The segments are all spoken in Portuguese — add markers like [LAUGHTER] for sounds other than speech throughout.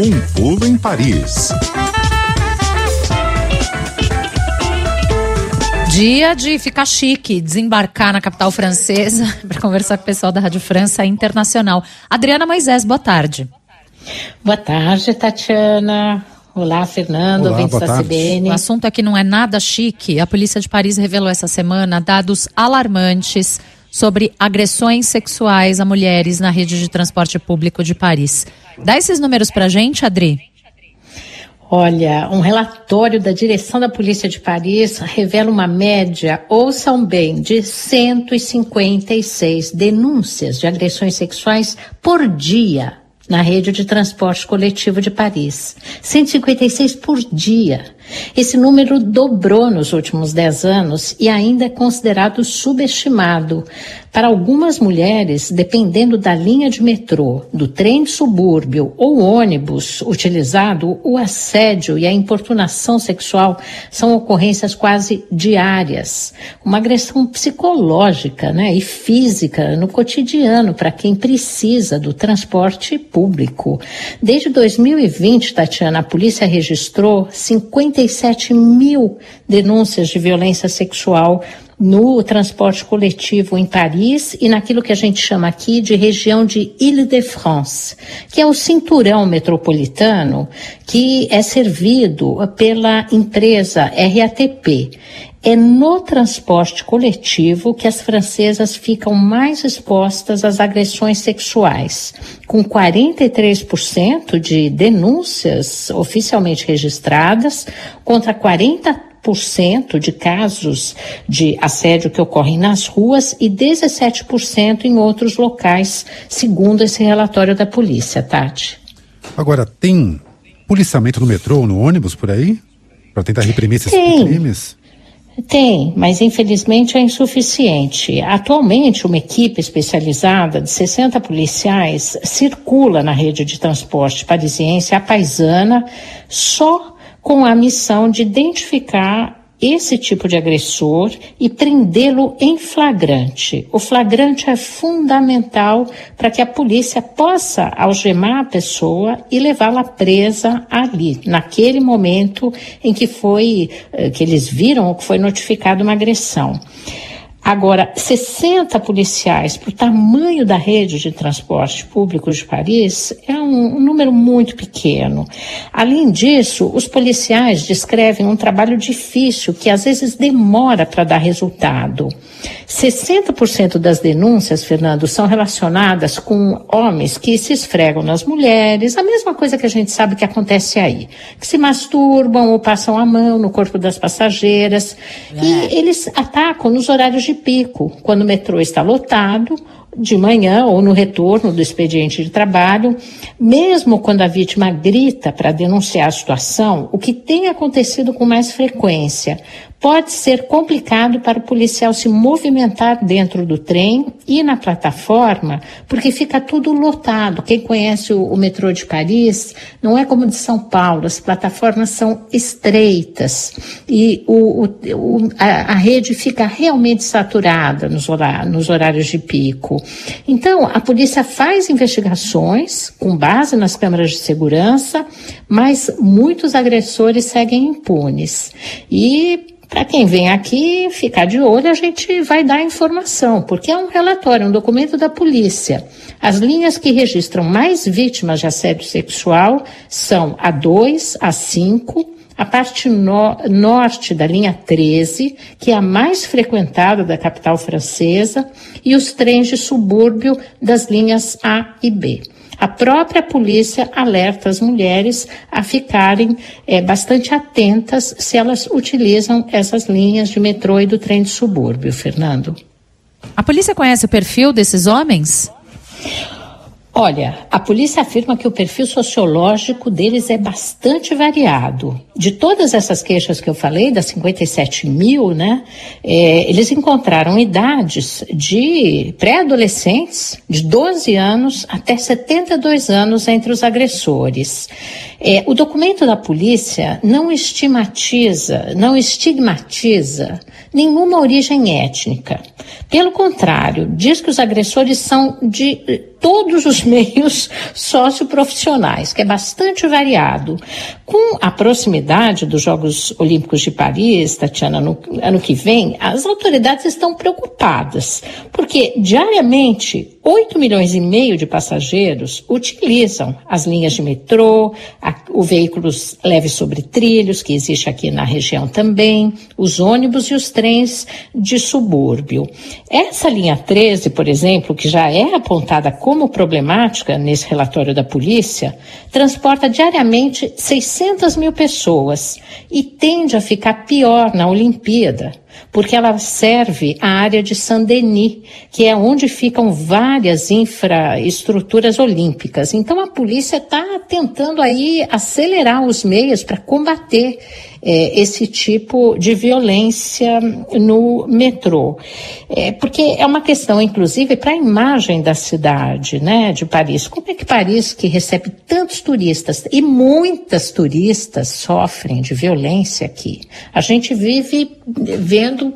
Um pulo em Paris. Dia de ficar chique, desembarcar na capital francesa [LAUGHS] para conversar com o pessoal da Rádio França Internacional. Adriana Moisés, boa tarde. Boa tarde, Tatiana. Olá, Fernando, Olá, ouvintes da CBN. O assunto aqui não é nada chique. A polícia de Paris revelou essa semana dados alarmantes sobre agressões sexuais a mulheres na rede de transporte público de Paris. Dá esses números pra gente, Adri. Olha, um relatório da direção da Polícia de Paris revela uma média, ouçam bem, de 156 denúncias de agressões sexuais por dia na rede de transporte coletivo de Paris. 156 por dia. Esse número dobrou nos últimos 10 anos e ainda é considerado subestimado. Para algumas mulheres, dependendo da linha de metrô, do trem de subúrbio ou ônibus utilizado, o assédio e a importunação sexual são ocorrências quase diárias. Uma agressão psicológica né, e física no cotidiano para quem precisa do transporte público. Desde 2020, Tatiana, a polícia registrou 50 37 mil denúncias de violência sexual no transporte coletivo em Paris e naquilo que a gente chama aqui de região de Ile-de-France, que é o cinturão metropolitano que é servido pela empresa RATP. É no transporte coletivo que as francesas ficam mais expostas às agressões sexuais, com 43% de denúncias oficialmente registradas contra 40 de casos de assédio que ocorrem nas ruas e 17% em outros locais, segundo esse relatório da polícia, Tati. Agora, tem policiamento no metrô, no ônibus por aí? Para tentar reprimir esses tem. crimes? Tem, mas infelizmente é insuficiente. Atualmente, uma equipe especializada de 60 policiais circula na rede de transporte parisiense, a paisana, só com a missão de identificar esse tipo de agressor e prendê-lo em flagrante. O flagrante é fundamental para que a polícia possa algemar a pessoa e levá-la presa ali, naquele momento em que foi eh, que eles viram ou que foi notificada uma agressão. Agora, 60 policiais para o tamanho da rede de transporte público de Paris é um, um, número muito pequeno. Além disso, os policiais descrevem um trabalho difícil que às vezes demora para dar resultado. 60% das denúncias, Fernando, são relacionadas com homens que se esfregam nas mulheres, a mesma coisa que a gente sabe que acontece aí, que se masturbam ou passam a mão no corpo das passageiras. É. E eles atacam nos horários de pico, quando o metrô está lotado, de manhã ou no retorno do expediente de trabalho, mesmo quando a vítima grita para denunciar a situação, o que tem acontecido com mais frequência pode ser complicado para o policial se movimentar dentro do trem e na plataforma, porque fica tudo lotado. Quem conhece o, o metrô de Paris não é como de São Paulo, as plataformas são estreitas e o, o, a, a, rede fica realmente saturada nos, horários, nos horários de pico. Então, a polícia faz investigações com base nas câmeras de segurança, mas muitos agressores seguem impunes. E para quem vem aqui ficar de olho, a gente vai dar informação, porque é um relatório, um documento da polícia. As linhas que registram mais vítimas de assédio sexual são a 2, a 5, a parte no, norte da linha 13, que é a mais frequentada da capital francesa, e os trens de subúrbio das linhas A e B. A própria polícia alerta as mulheres a ficarem é, bastante atentas se elas utilizam essas linhas de metrô e do trem de subúrbio, Fernando. A polícia conhece o perfil desses homens? Olha, a polícia afirma que o perfil sociológico deles é bastante variado. De todas essas queixas que eu falei, das 57 mil, né, é, eles encontraram idades de pré-adolescentes, de 12 anos até 72 anos entre os agressores. É, o documento da polícia não estigmatiza, não estigmatiza nenhuma origem étnica. Pelo contrário, diz que os agressores são de todos os meios socioprofissionais, que é bastante variado. Com a proximidade dos Jogos Olímpicos de Paris, Tatiana, no ano que vem, as autoridades estão preocupadas, porque diariamente 8 milhões e meio de passageiros utilizam as linhas de metrô, a, o veículos leve sobre trilhos, que existe aqui na região também, os ônibus e os trens de subúrbio. Essa linha 13, por exemplo, que já é apontada como problemática nesse relatório da polícia, transporta diariamente 600 mil pessoas e tende a ficar pior na Olimpíada porque ela serve a área de Saint-Denis, que é onde ficam várias infraestruturas olímpicas. Então a polícia está tentando aí acelerar os meios para combater é, esse tipo de violência no metrô. É, porque é uma questão, inclusive, para a imagem da cidade, né, de Paris. Como é que Paris, que recebe tantos turistas, e muitas turistas sofrem de violência aqui, a gente vive vendo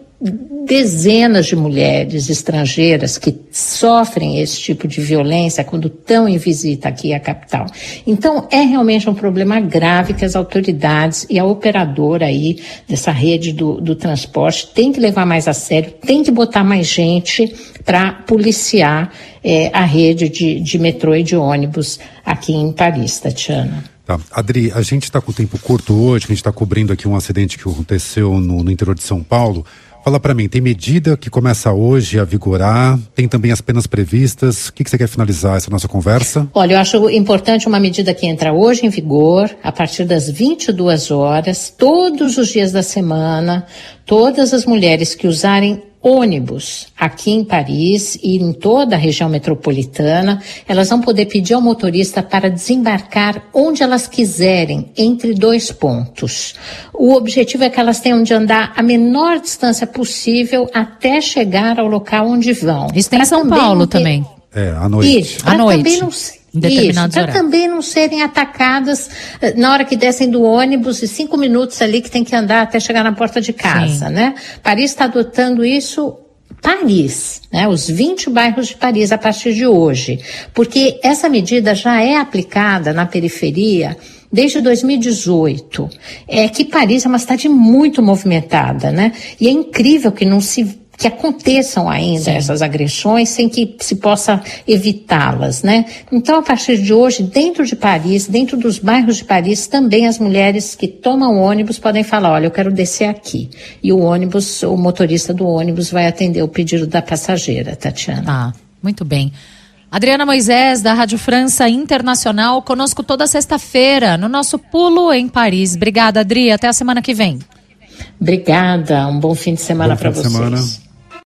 dezenas de mulheres estrangeiras que sofrem esse tipo de violência quando estão em visita aqui à capital. Então, é realmente um problema grave que as autoridades e a operadora aí dessa rede do, do transporte tem que levar mais a sério, tem que botar mais gente para policiar é, a rede de, de metrô e de ônibus aqui em Paris, Tatiana. Tá. Adri, a gente está com tempo curto hoje, a gente está cobrindo aqui um acidente que aconteceu no, no interior de São Paulo. Fala para mim, tem medida que começa hoje a vigorar? Tem também as penas previstas? O que, que, você quer finalizar essa nossa conversa? Olha, eu acho importante uma medida que entra hoje em vigor, a partir das 22 horas, todos os dias da semana, todas as mulheres que usarem ônibus aqui em Paris e em toda a região metropolitana, elas vão poder pedir ao motorista para desembarcar onde elas quiserem, entre dois pontos. O objetivo é que elas tenham de andar a menor distância possível até chegar ao local onde vão. Isso tem em São Paulo ter... também. É, à noite. Isso, à noite. Também não em determinados Isso, para também não serem atacadas eh, na hora que descem do ônibus e cinco minutos ali que tem que andar até chegar na porta de casa, Sim. né? Paris está adotando isso Paris, né, os 20 bairros de Paris a partir de hoje, porque essa medida já é aplicada na periferia desde 2018. É que Paris é uma cidade muito movimentada, né? E é incrível que não se que aconteçam ainda Sim. essas agressões sem que se possa evitá-las, né? Então, a partir de hoje, dentro de Paris, dentro dos bairros de Paris, também as mulheres que tomam ônibus podem falar, olha, eu quero descer aqui. E o ônibus, o motorista do ônibus vai atender o pedido da passageira, Tatiana. Ah, muito bem. Adriana Moisés, da Rádio França Internacional, conosco toda sexta-feira, no nosso Pulo em Paris. Obrigada, Adri. Até a semana que vem. Obrigada. Um bom fim de semana para vocês. Semana.